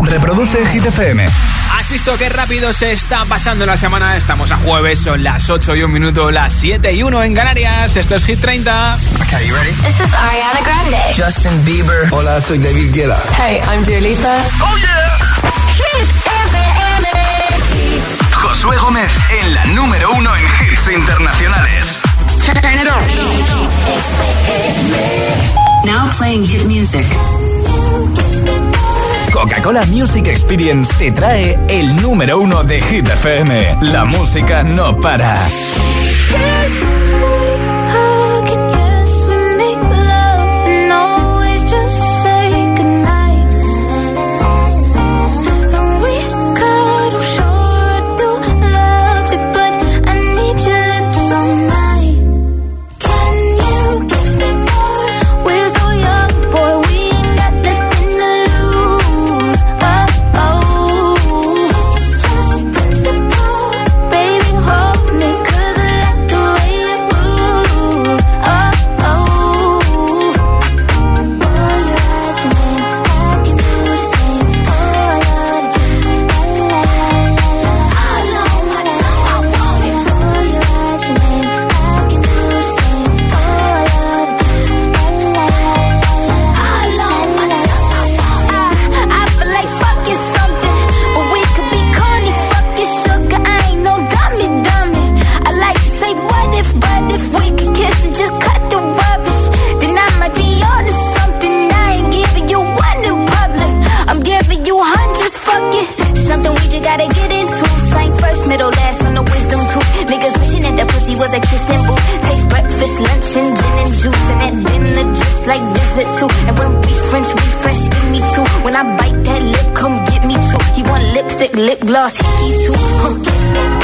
Reproduce Hit FM. ¿Has visto qué rápido se está pasando la semana? Estamos a jueves, son las 8 y 1 minuto, las 7 y 1 en Canarias. Esto es Hit 30. Okay, you ready? This is Ariana Grande. Justin Bieber. Hola, soy David Guetta. Hey, I'm Dua Lipa. ¡Oh, yeah! Hit FM. Josué Gómez en la número uno en hits internacionales. Turn it on. Now playing hit music. Coca-Cola Music Experience te trae el número uno de Hit FM. La música no para. Was the kissing booth. Take breakfast, lunch, and gin and juice. And at dinner, just like visit too. And when we French refresh, give me two. When I bite that lip, come get me two. He want lipstick, lip gloss, hickeys too. Huh,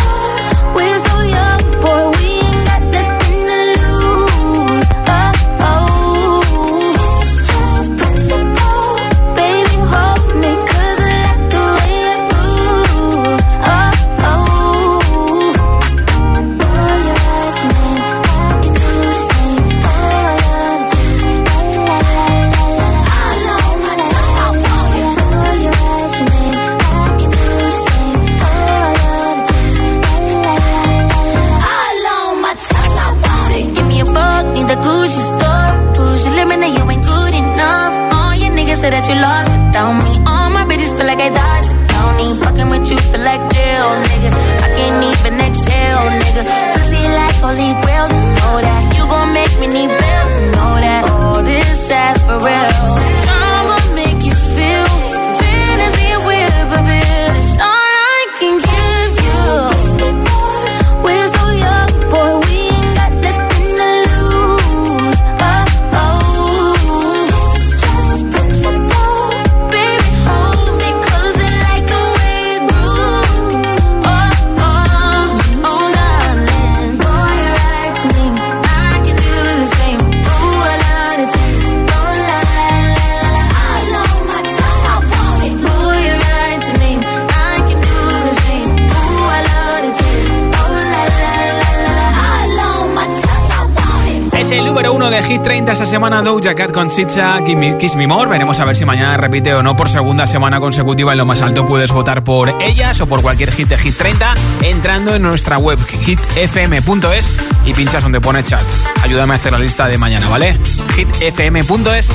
30 esta semana Doja Cat con Chicha Kiss Me More. Veremos a ver si mañana repite o no por segunda semana consecutiva en lo más alto. Puedes votar por ellas o por cualquier hit de Hit 30 entrando en nuestra web hitfm.es y pinchas donde pone chat. Ayúdame a hacer la lista de mañana, ¿vale? hitfm.es.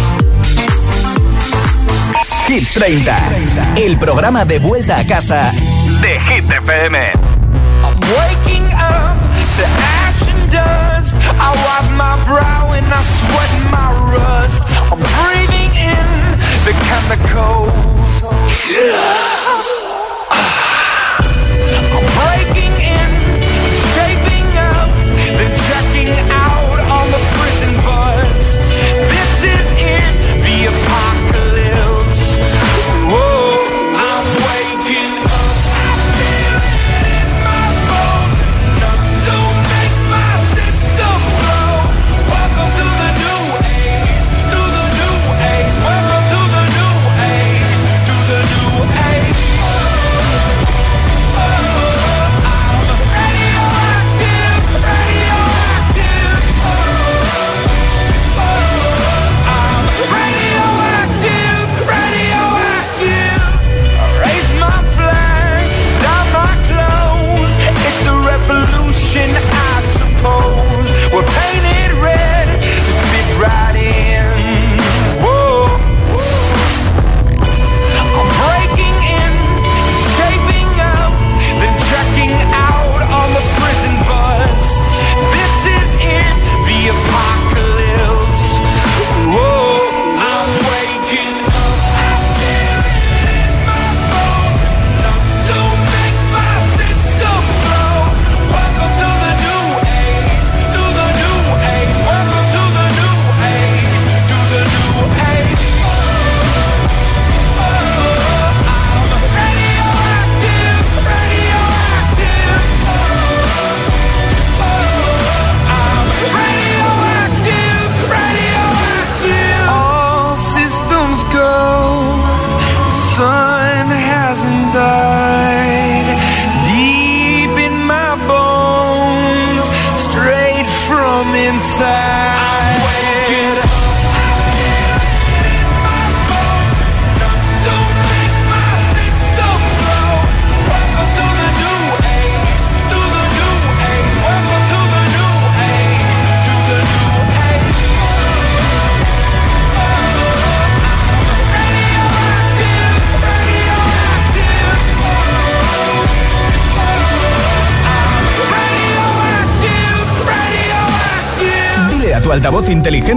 Hit 30, el programa de vuelta a casa de Hit FM. I wipe my brow and I sweat my rust. I'm breathing in the chemicals. I'm breaking in, shaping up, then checking out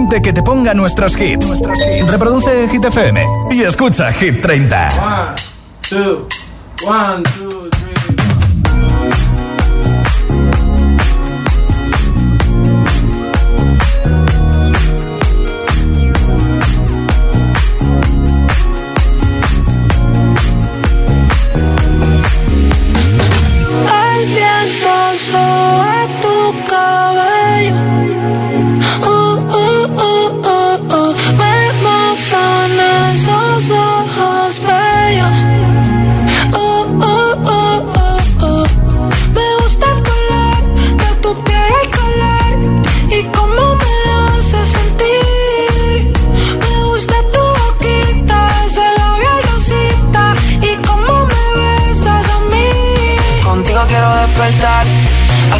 inteligente que te ponga nuestros hits. Reproduce Hit FM y escucha Hit 30. One, two, one,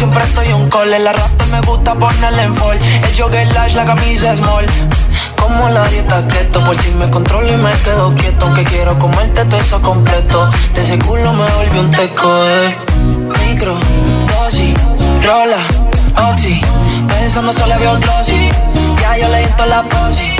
Siempre estoy un call. El arrastre me gusta ponerle en fall. El jogger large, la camisa small. Como la dieta keto, por ti me controlo y me quedo quieto. Aunque quiero comerte todo eso completo. De ese culo me volví un teco, eh. Micro, dosis, rola, oxi. Pensando solo veo glossy. Ya yo le di la posi.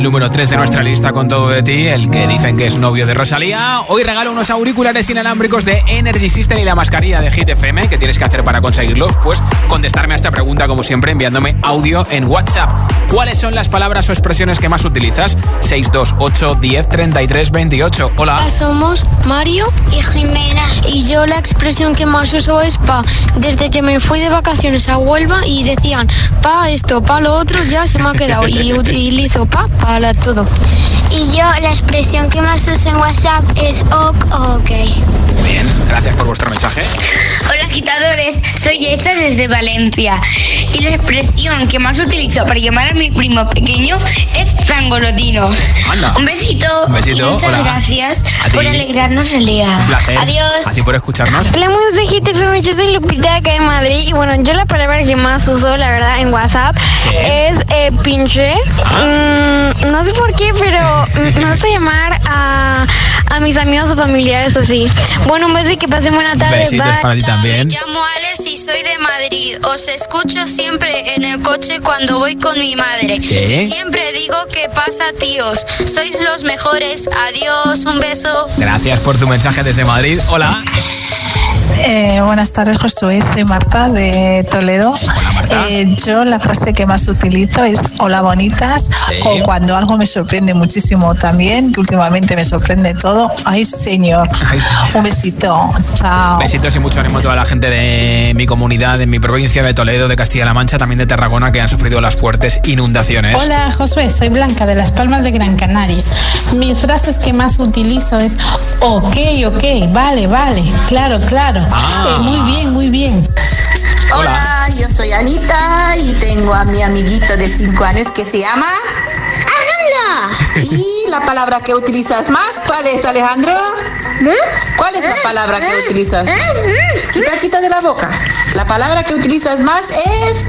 El número 3 de nuestra lista con todo de ti, el que dicen que es novio de Rosalía. Hoy regalo unos auriculares inalámbricos de Energy System y la mascarilla de Hit FM. ¿Qué tienes que hacer para conseguirlos? Pues contestarme a esta pregunta, como siempre, enviándome audio en WhatsApp. ¿Cuáles son las palabras o expresiones que más utilizas? 628 10 33 28. Hola. Somos Mario y Jimena. Y yo la expresión que más uso es pa. Desde que me fui de vacaciones a Huelva y decían pa esto, pa lo otro, ya se me ha quedado. Y utilizo pa para todo. Y yo la expresión que más uso en WhatsApp es ok o ok. Bien, gracias por vuestro mensaje. Hola agitadores, soy Esta desde Valencia y la expresión que más utilizo para llamar a mi primo pequeño es zangolotino. Anda. Un besito. Un besito, y muchas hola. gracias A ti. por alegrarnos el día. Un placer. Adiós. A ti por escucharnos. Hola, amigos de GTFM, yo soy Lupita de acá de Madrid y bueno, yo la palabra que más uso, la verdad, en WhatsApp Sí. es eh, pinche. Mm, no sé por qué, pero mm, me gusta llamar a, a mis amigos o familiares así. Bueno, un beso y que pasen buena tarde. Besitos Bye. para ti también. Me llamo Alex y soy de Madrid. Os escucho siempre en el coche cuando voy con mi madre. Sí. Y siempre digo que pasa, tíos. Sois los mejores. Adiós, un beso. Gracias por tu mensaje desde Madrid. Hola. Eh, buenas tardes, Josué. Soy Marta de Toledo. Eh, yo la frase que más utilizo es hola bonitas o cuando algo me sorprende muchísimo también, que últimamente me sorprende todo. Ay, señor. Un besito. Chao. Besitos y mucho ánimo a toda la gente de mi comunidad, de mi provincia de Toledo, de Castilla-La Mancha, también de Tarragona, que han sufrido las fuertes inundaciones. Hola Josué, soy Blanca de Las Palmas de Gran Canaria. Mis frases que más utilizo es ok, ok, vale, vale, claro, claro. Ah. Eh, muy bien, muy bien. Hola, yo soy Anita y tengo a mi amiguito de 5 años que se llama Alejandro. Y la palabra que utilizas más, ¿cuál es Alejandro? ¿Cuál es la palabra que utilizas? Quita, quita de la boca. La palabra que utilizas más es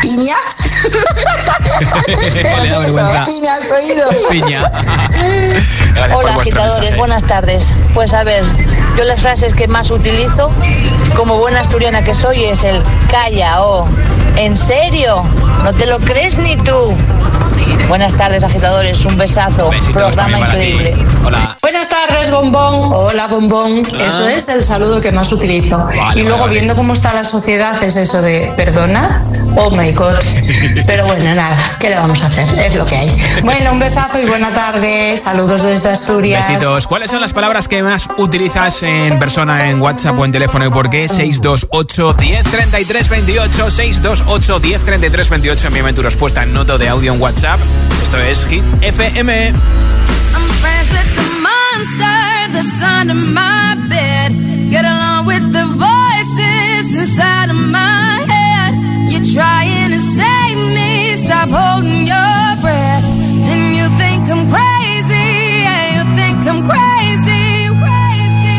piña. Piña, has oído. Piña. Hola agitadores, buenas tardes. Pues a ver, yo las frases que más utilizo, como buena asturiana que soy, es el calla o ¿en serio? ¿No te lo crees ni tú? Buenas tardes agitadores, un besazo. Programa increíble. Hola. Buenas tardes, bombón. Hola, bombón. Eso es el saludo que más utilizo. Vale, y luego, vale, vale. viendo cómo está la sociedad, es eso de perdona. Oh my god. Pero bueno, nada, ¿qué le vamos a hacer? Es lo que hay. Bueno, un besazo y buena tarde. Saludos desde Asturias. Besitos. ¿Cuáles son las palabras que más utilizas en persona, en WhatsApp o en teléfono y por qué? 628 10 33 28 628 10 33 28 Envíame tu respuesta en noto de audio en WhatsApp. Esto es Hit FM. I'm friends with the monster that's under my bed. Get along with the voices inside of my head. You're trying to save me, stop holding your breath. And you think I'm crazy,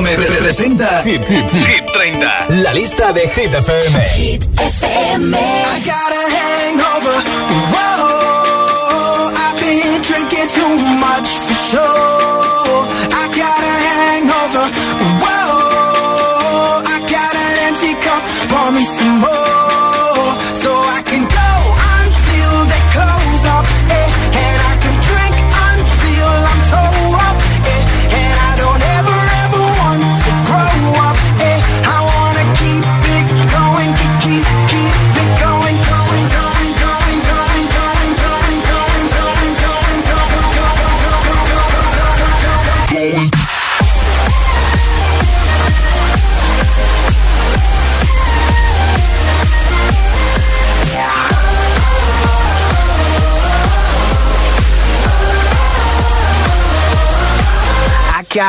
Gómez representa Hit, Hit, Hit 30. La lista de Hit FM. Hit FM. I got a hangover. Whoa, I've been drinking too much for sure.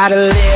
Got a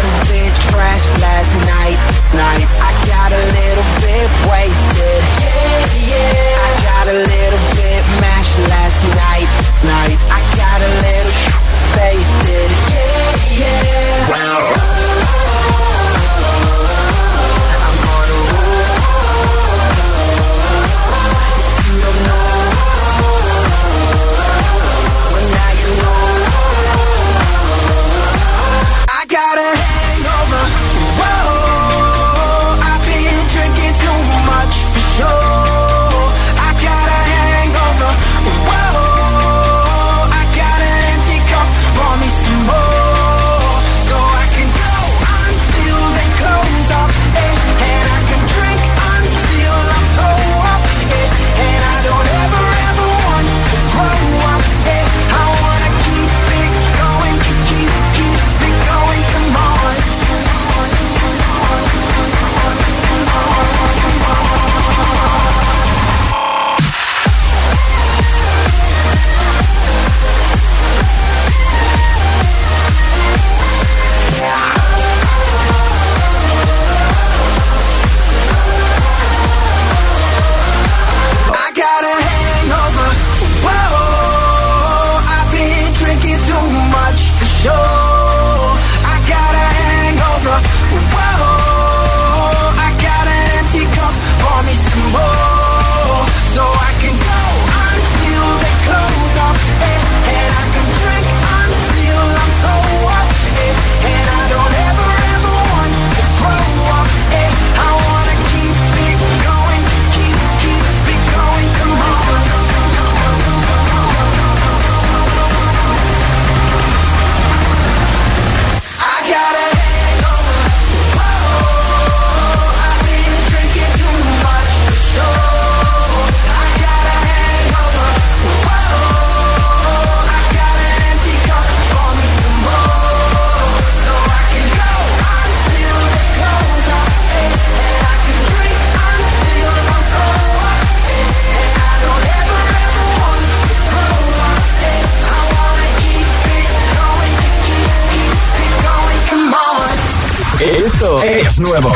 Nuevo.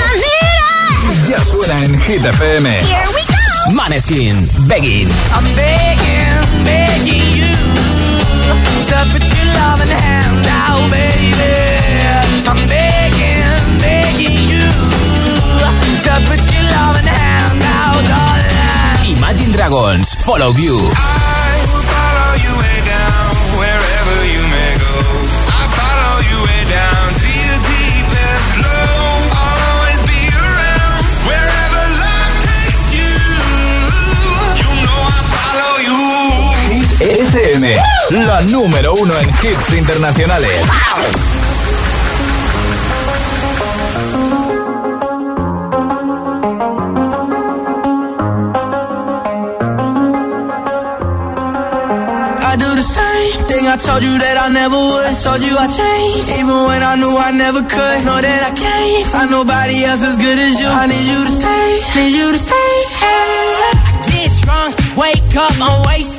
Ya suena en Hit FM. Maneskin, Begging. I'm begging, begging you to put your loving hand out, baby. I'm begging, begging you to put your loving hand out, darling. Imagine Dragons, Follow You. FM, la número uno en hits internacionales. I do the same thing I told you that I never would. Told you I changed, even when I knew I never could. Know that I can't find nobody else as good as you. I need you to stay, need you to stay. I get drunk, wake up, I'm wasted.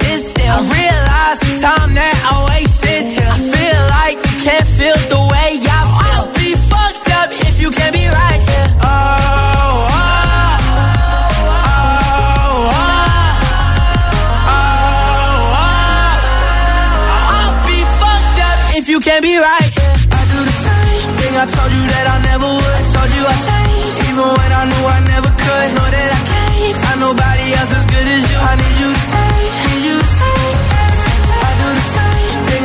I realize the time that I wasted. I feel like you can't feel the way I feel. I'll be fucked up if you can't be right here. Oh, oh, oh, oh. oh, I'll be fucked up if you can't be right. I do the same thing I told you that I never would. I told you I changed, even when I knew I never could. Know that I can't find nobody else as good as you. I need you to stay,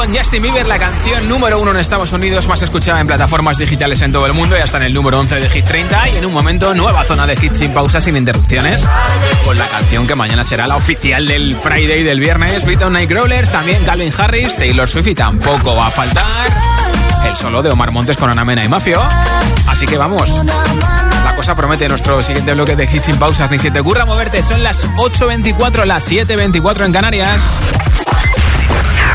con Justin Bieber, la canción número uno en Estados Unidos, más escuchada en plataformas digitales en todo el mundo y hasta en el número 11 de Hit 30. Y en un momento, nueva zona de hits sin pausas, sin interrupciones, con la canción que mañana será la oficial del Friday del viernes, Beaton Nightcrawlers, también Calvin Harris, Taylor Swift y tampoco va a faltar el solo de Omar Montes con Ana Mena y Mafio. Así que vamos. La cosa promete nuestro siguiente bloque de hits sin pausas. Ni se te ocurra moverte. Son las 8.24, las 7.24 en Canarias.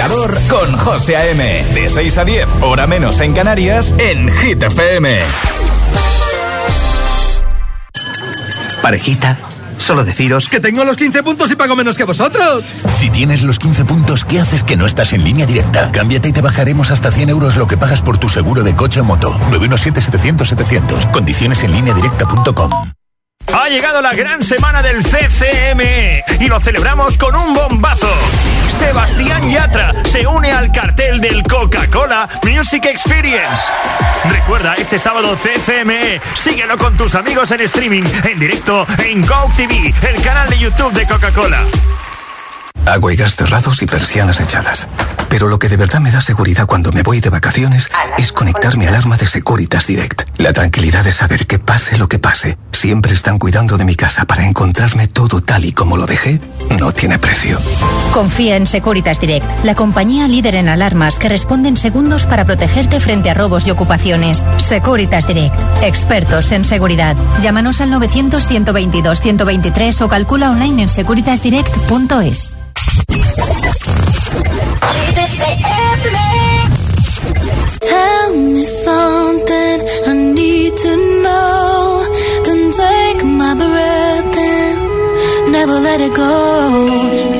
Agitador con José A.M. De 6 a 10, hora menos en Canarias, en Hit FM. Parejita, solo deciros que tengo los 15 puntos y pago menos que vosotros. Si tienes los 15 puntos, ¿qué haces que no estás en línea directa? Cámbiate y te bajaremos hasta 100 euros lo que pagas por tu seguro de coche o moto. 917-700-700. Condiciones en línea directa.com. Ha llegado la gran semana del CCM y lo celebramos con un bombazo. Sebastián Yatra se une al cartel del Coca-Cola Music Experience. Recuerda, este sábado CCME, síguelo con tus amigos en streaming, en directo en Coke TV, el canal de YouTube de Coca-Cola. Agua y gas cerrados y persianas echadas. Pero lo que de verdad me da seguridad cuando me voy de vacaciones es conectar mi alarma de Securitas Direct. La tranquilidad de saber que pase lo que pase, siempre están cuidando de mi casa para encontrarme todo tal y como lo dejé, no tiene precio. Confía en Securitas Direct, la compañía líder en alarmas que responde en segundos para protegerte frente a robos y ocupaciones. Securitas Direct, expertos en seguridad. Llámanos al 900-122-123 o calcula online en securitasdirect.es. Tell me something I need to know. Then take my breath and never let it go.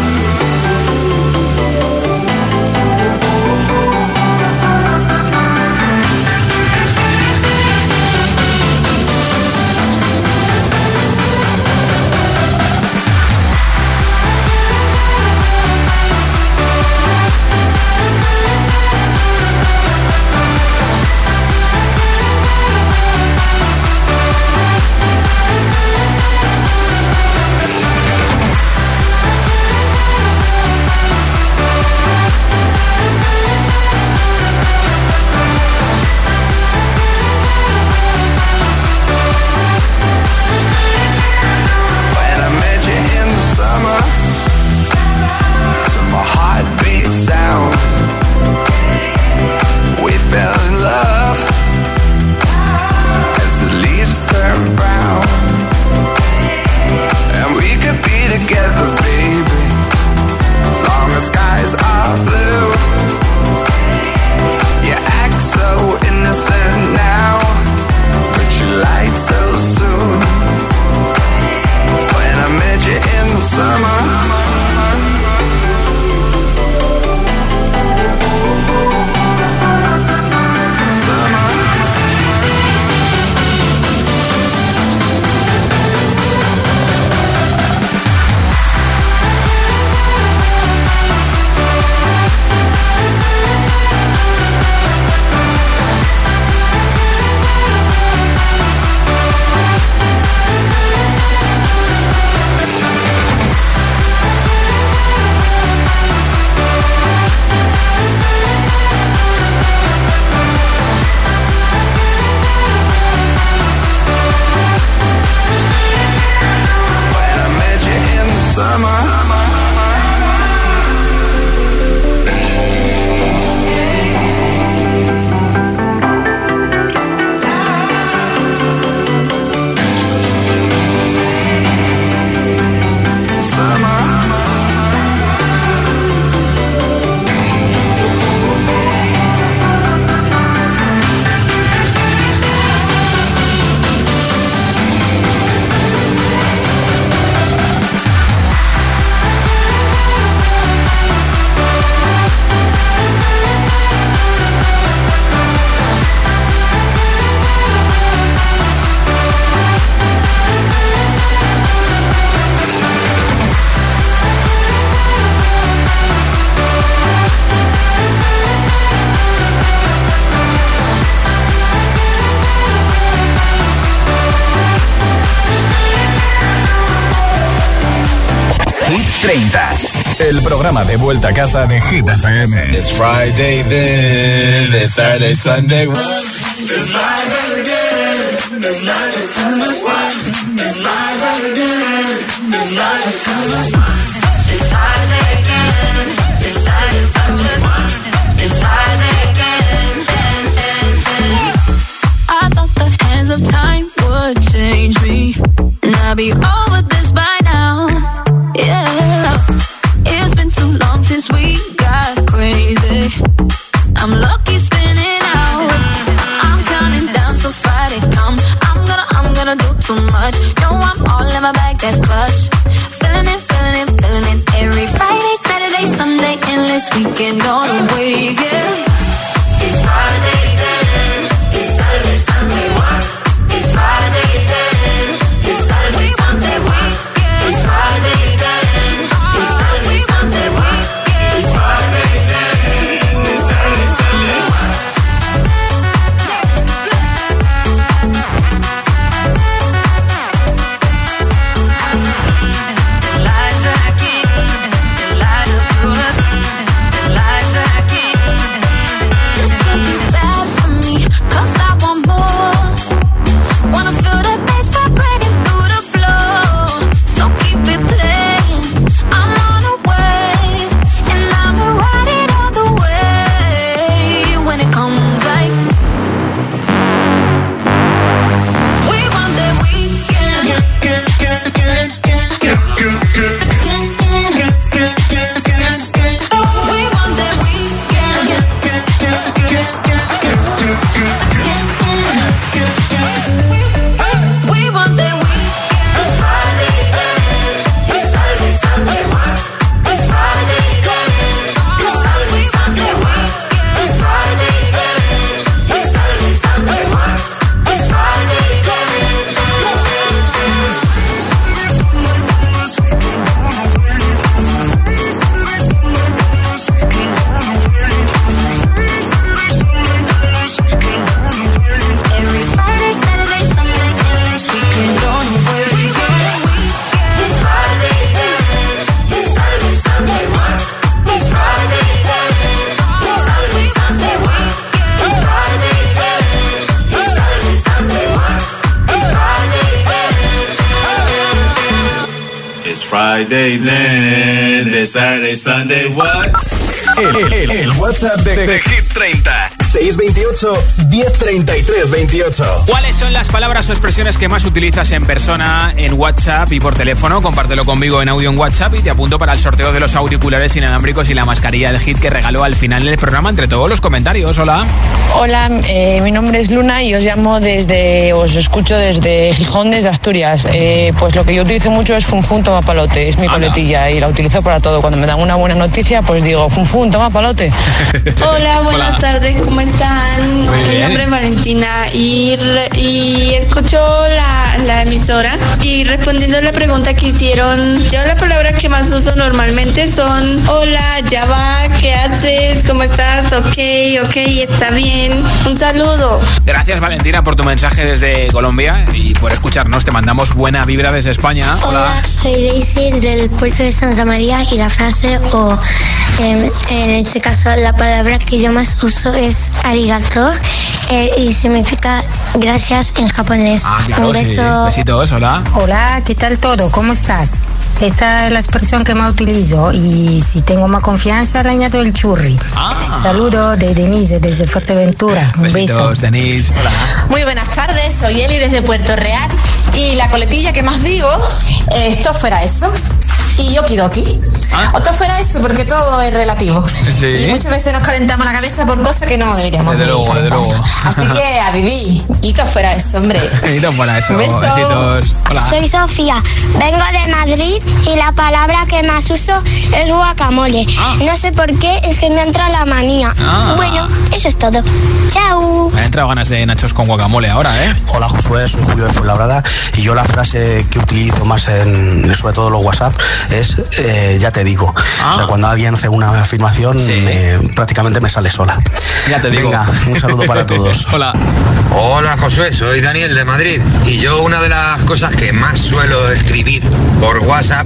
el programa de vuelta a casa de Hit FM. It's Friday, then it's Saturday, Sunday. Friday, then the Saturday, Sunday, what? El, el- el WhatsApp de, de Hit 30 628 1033 28 ¿Cuáles son las palabras o expresiones que más utilizas en persona, en WhatsApp y por teléfono? Compártelo conmigo en audio en WhatsApp y te apunto para el sorteo de los auriculares inalámbricos y la mascarilla de hit que regaló al final del programa entre todos los comentarios. Hola. Hola, eh, mi nombre es Luna y os llamo desde, os escucho desde Gijón, desde Asturias. Eh, pues lo que yo utilizo mucho es Funfun Toma Palote, es mi coletilla y la utilizo para todo. Cuando me dan una buena noticia, pues digo Funfun Toma Palote. Hola, buenas tardes, ¿cómo están? Muy Mi nombre es Valentina y, re- y escucho la, la emisora y respondiendo a la pregunta que hicieron, yo la palabra que más uso normalmente son hola, ya va, ¿qué haces? ¿Cómo estás? Ok, ok, está bien. Un saludo. Gracias Valentina por tu mensaje desde Colombia y por escucharnos. Te mandamos buena vibra desde España. Hola, soy Daisy del puerto de Santa María y la frase o em, en este caso la palabra que yo más uso es arigato eh, y significa gracias en japonés. Ah, claro, Un sí. beso. Besitos, hola. Hola, ¿qué tal todo? ¿Cómo estás? Esa es la expresión que más utilizo y si tengo más confianza le añado el churri. Saludo de Denise desde Fuerteventura. Un beso. Besitos, Denise. Hola. Muy buenas tardes, soy Eli desde Puerto Real y la coletilla que más digo, eh, esto fuera eso. Y okidoki. O todo fuera eso, porque todo es relativo. Sí. Y muchas veces nos calentamos la cabeza por cosas que no deberíamos Desde de luego, desde luego. Así que a vivir. Y todo fuera eso, hombre. Y no para eso. Besitos. Hola. Soy Sofía, vengo de Madrid y la palabra que más uso es guacamole. No sé por qué, es que me entra la manía. Ah. Bueno, eso es todo. Chao. Me han entrado ganas de nachos con guacamole ahora, ¿eh? Hola Josué, soy Julio de Fuenlabrada y yo la frase que utilizo más en sobre todo los WhatsApp es eh, ya te digo. O sea, cuando alguien hace una afirmación me- prácticamente me sale sola. Ya te digo. Venga, un saludo para todos. Hola. Hola Josué, soy Daniel de Madrid y yo una de las cosas que más suelo escribir por WhatsApp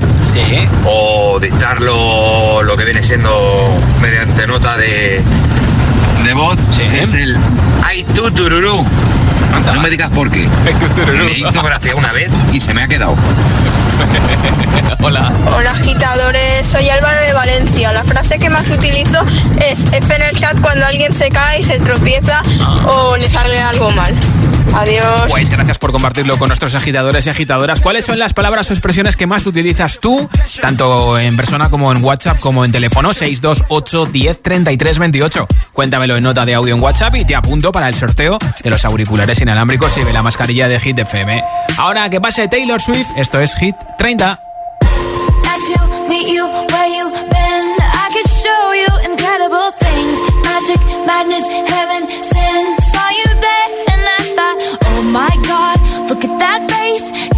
o dictarlo lo que viene siendo mediante nota de, de voz es el ay tu tururú. No me digas por qué. Me hizo gracia una vez y se me ha quedado. Hola. Hola agitadores, soy Álvaro de Valencia. La frase que más utilizo es F en el chat cuando alguien se cae, se tropieza o le sale algo mal. Adiós. Pues gracias por compartirlo con nuestros agitadores y agitadoras. ¿Cuáles son las palabras o expresiones que más utilizas tú, tanto en persona como en WhatsApp, como en teléfono? 628 10 33 28. Cuéntamelo en nota de audio en WhatsApp y te apunto para el sorteo de los auriculares inalámbricos y de la mascarilla de Hit FM. Ahora que pase Taylor Swift, esto es Hit 30. Nice to meet you where you been. I could show you incredible things. Magic, madness, heaven, sin. Saw you there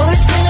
or it's gonna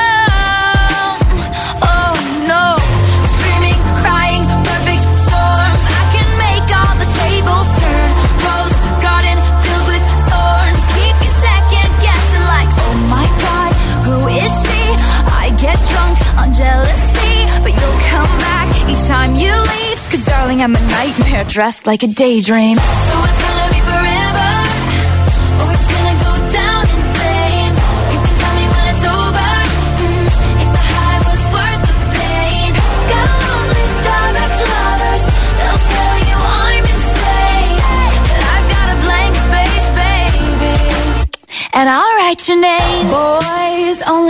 Morning, I'm a nightmare dressed like a daydream. So it's gonna be forever, or it's gonna go down in flames. You can tell me when it's over, mm, if the high was worth the pain. Got a long list ex-lovers, they'll tell you I'm insane. But I've got a blank space, baby. And I'll write your name. Boys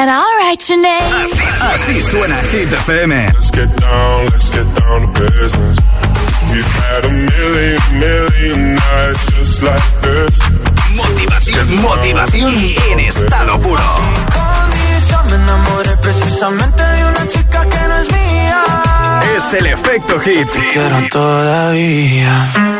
And I'll write your name. Así suena Hit FM. Let's get down, let's get down to business. We've had a million, million nights just like this. Motivación, motivación en estado puro. Condición, me enamoré precisamente de una chica que no es mía. Es el efecto hit. Te quiero todavía.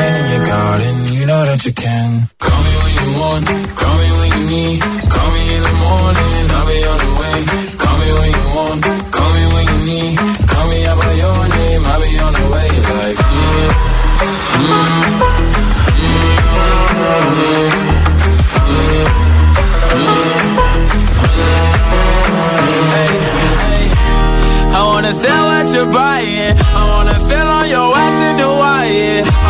Rain in your garden, you know that you can. Call me when you want, call me when you need. Call me in the morning, I'll be on the way. Call me when you want, call me when you need. Call me out by your name, I'll be on the way. Like, yeah, mm, Hey, hey, I wanna sell what you're buying. I wanna feel on your ass in Hawaii.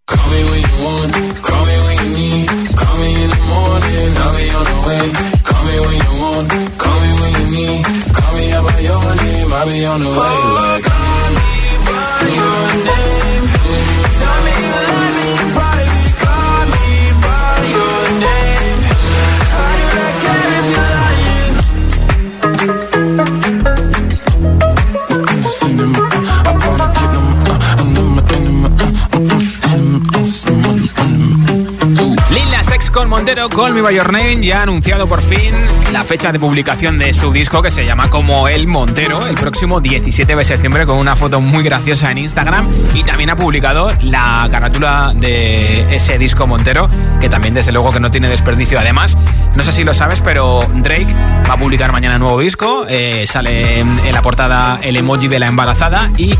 Want, call me when you need. Call me in the morning, I'll be on the way. Call me when you want, call me when you need. Call me by your name, I'll be on the way. Like, call me by your name. Tell me love me Montero, Call Me By Your Name, ya ha anunciado por fin la fecha de publicación de su disco que se llama como El Montero, el próximo 17 de septiembre con una foto muy graciosa en Instagram y también ha publicado la carátula de ese disco Montero, que también desde luego que no tiene desperdicio. Además, no sé si lo sabes, pero Drake va a publicar mañana nuevo disco, eh, sale en la portada el emoji de la embarazada y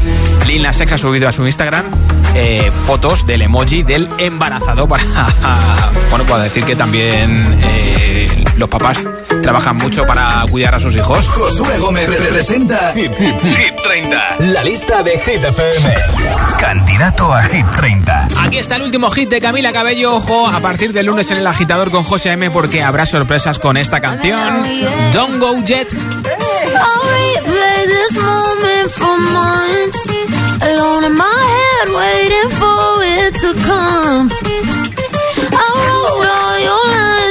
Lil Nas ha subido a su Instagram eh, fotos del emoji del embarazado para, bueno, para decir que también eh, los papás trabajan mucho para cuidar a sus hijos. Josué Gómez representa Hit, Hit, Hit 30. La lista de Hit FM. Candidato a Hit 30. Aquí está el último hit de Camila Cabello. Ojo, a partir del lunes en el agitador con José M porque habrá sorpresas con esta canción. Don't Go Jet. I'll replay this moment for months. Alone in my head, waiting for it to come. I wrote all your lines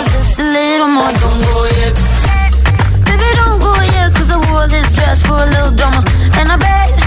Just a little more. Don't go yet. Baby, don't go yet, cause I wore this dress for a little drama. And I bet,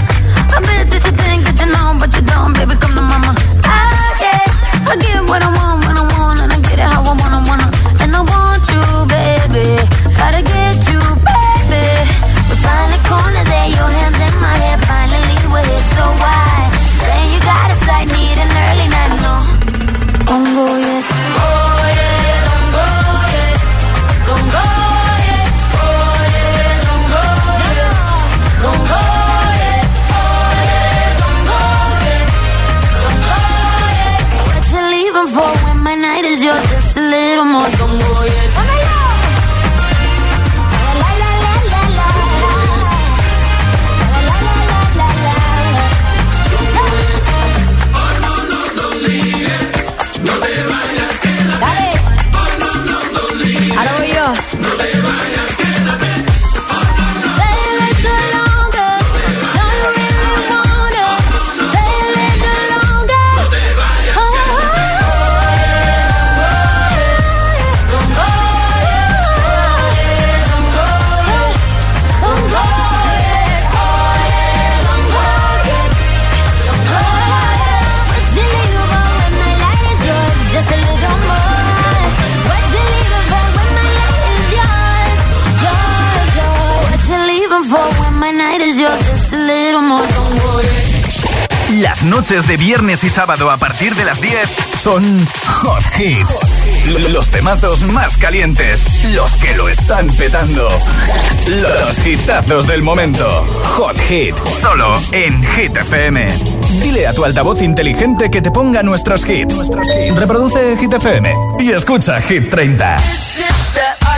noches de viernes y sábado a partir de las 10 son Hot Hit. Los temazos más calientes, los que lo están petando. Los hitazos del momento. Hot Hit, solo en Hit FM. Dile a tu altavoz inteligente que te ponga nuestros hits. Reproduce Hit FM y escucha Hit 30.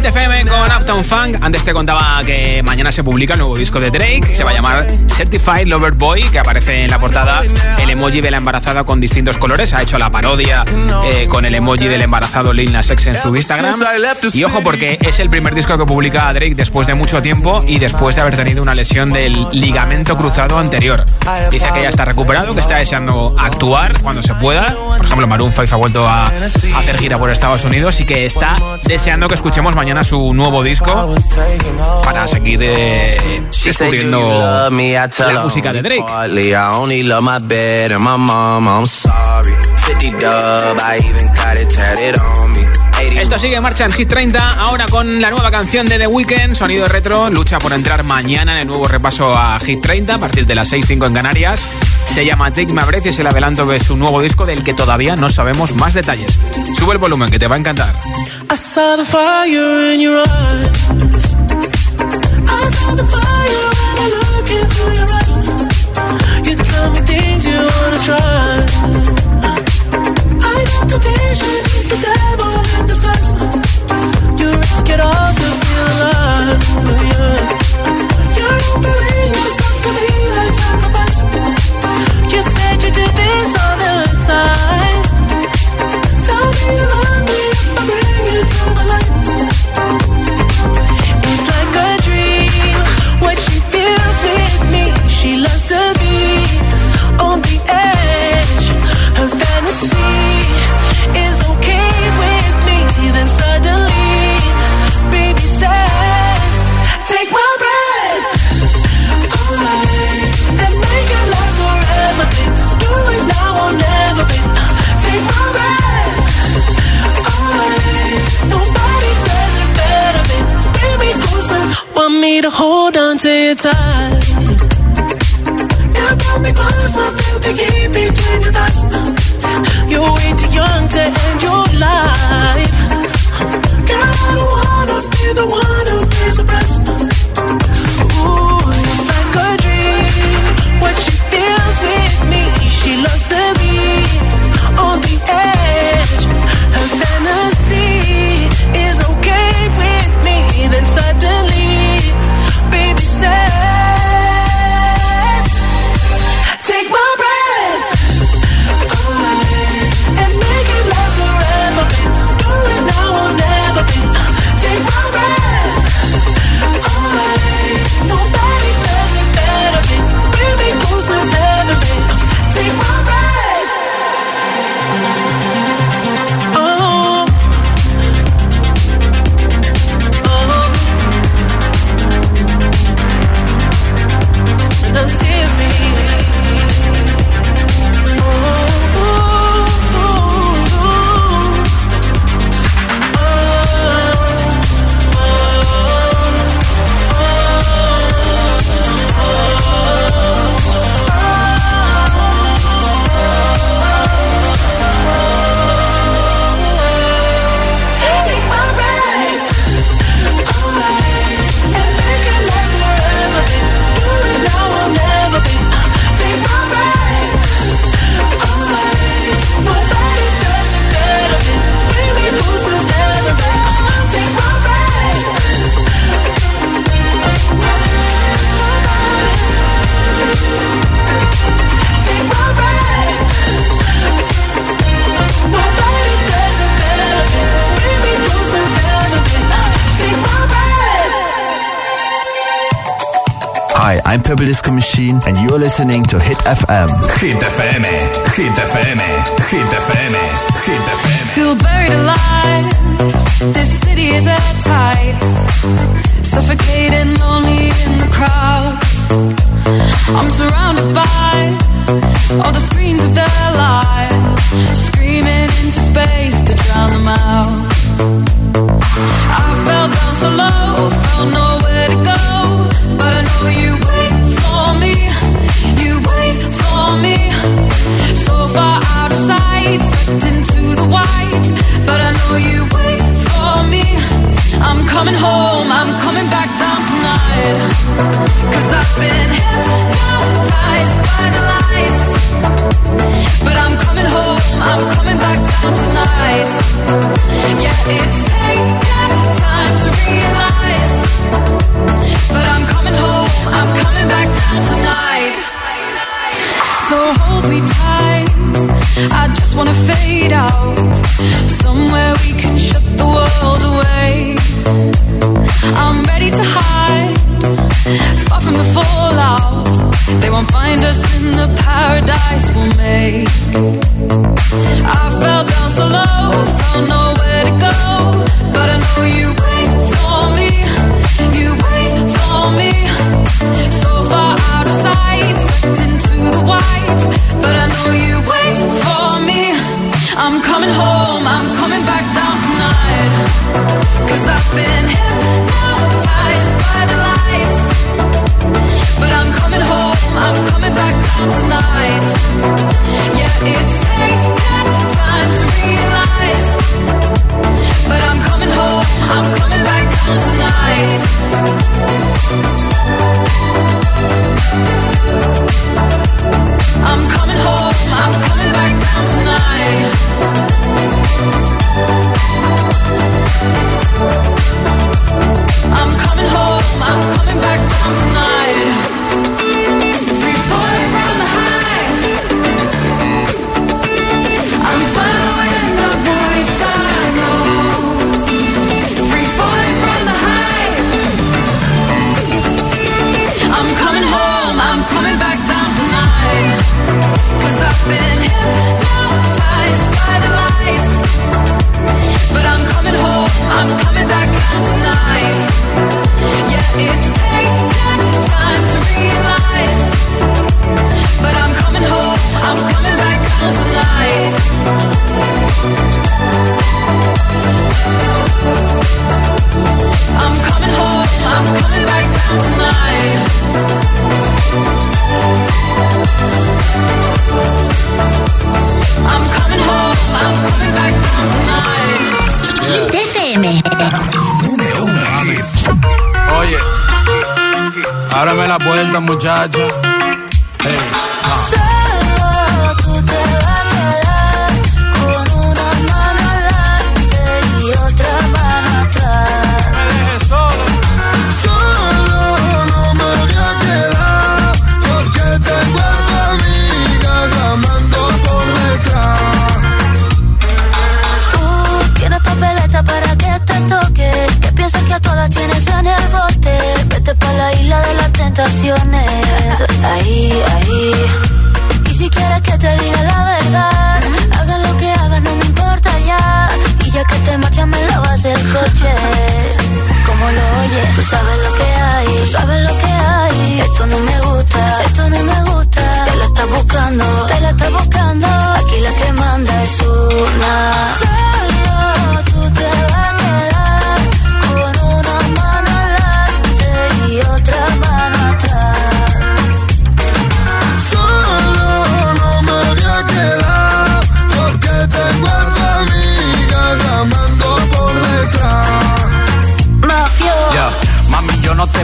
believe me, just watch. Funk. Antes te contaba que mañana se publica el nuevo disco de Drake. Se va a llamar Certified Lover Boy, que aparece en la portada el emoji de la embarazada con distintos colores. Ha hecho la parodia eh, con el emoji del embarazado Lil Nas X en su Instagram. Y ojo, porque es el primer disco que publica Drake después de mucho tiempo y después de haber tenido una lesión del ligamento cruzado anterior. Dice que ya está recuperado, que está deseando actuar cuando se pueda. Por ejemplo, Maroon 5 ha vuelto a hacer gira por Estados Unidos y que está deseando que escuchemos mañana su nuevo disco para seguir eh, descubriendo la música de Drake. Esto sigue en marcha en Hit 30, ahora con la nueva canción de The Weeknd, Sonido Retro, lucha por entrar mañana en el nuevo repaso a Hit 30 a partir de las 6.05 en Canarias. Se llama Take My Breath y es el adelanto de su nuevo disco del que todavía no sabemos más detalles. Sube el volumen que te va a encantar. I saw the fire in your eyes. I saw the fire when I look into your eyes. You tell me things you wanna try. I know temptation is the devil in disguise. You risk it all to feel alive. Yeah. You're offering yourself close, I listening to Hit FM. Hit FM, Hit FM, Hit FM, Hit FM. Feel buried alive. This city is at tight. Suffocating, lonely in the crowd. I'm surrounded Thank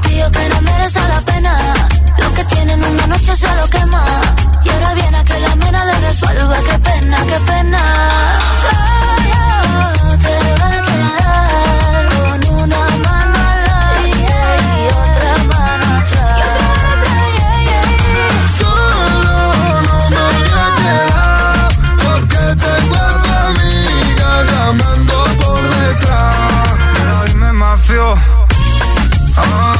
tío que no merece la pena. Lo que tienen una noche se lo quema. Y ahora viene a que la mena le resuelva. Qué pena, qué pena. Solo oh, te va a quedar con una mano adelante y otra mano atrás. Solo no me voy a quedar porque tengo a tu amiga llamando por detrás. Pero hoy me mafió. Oh.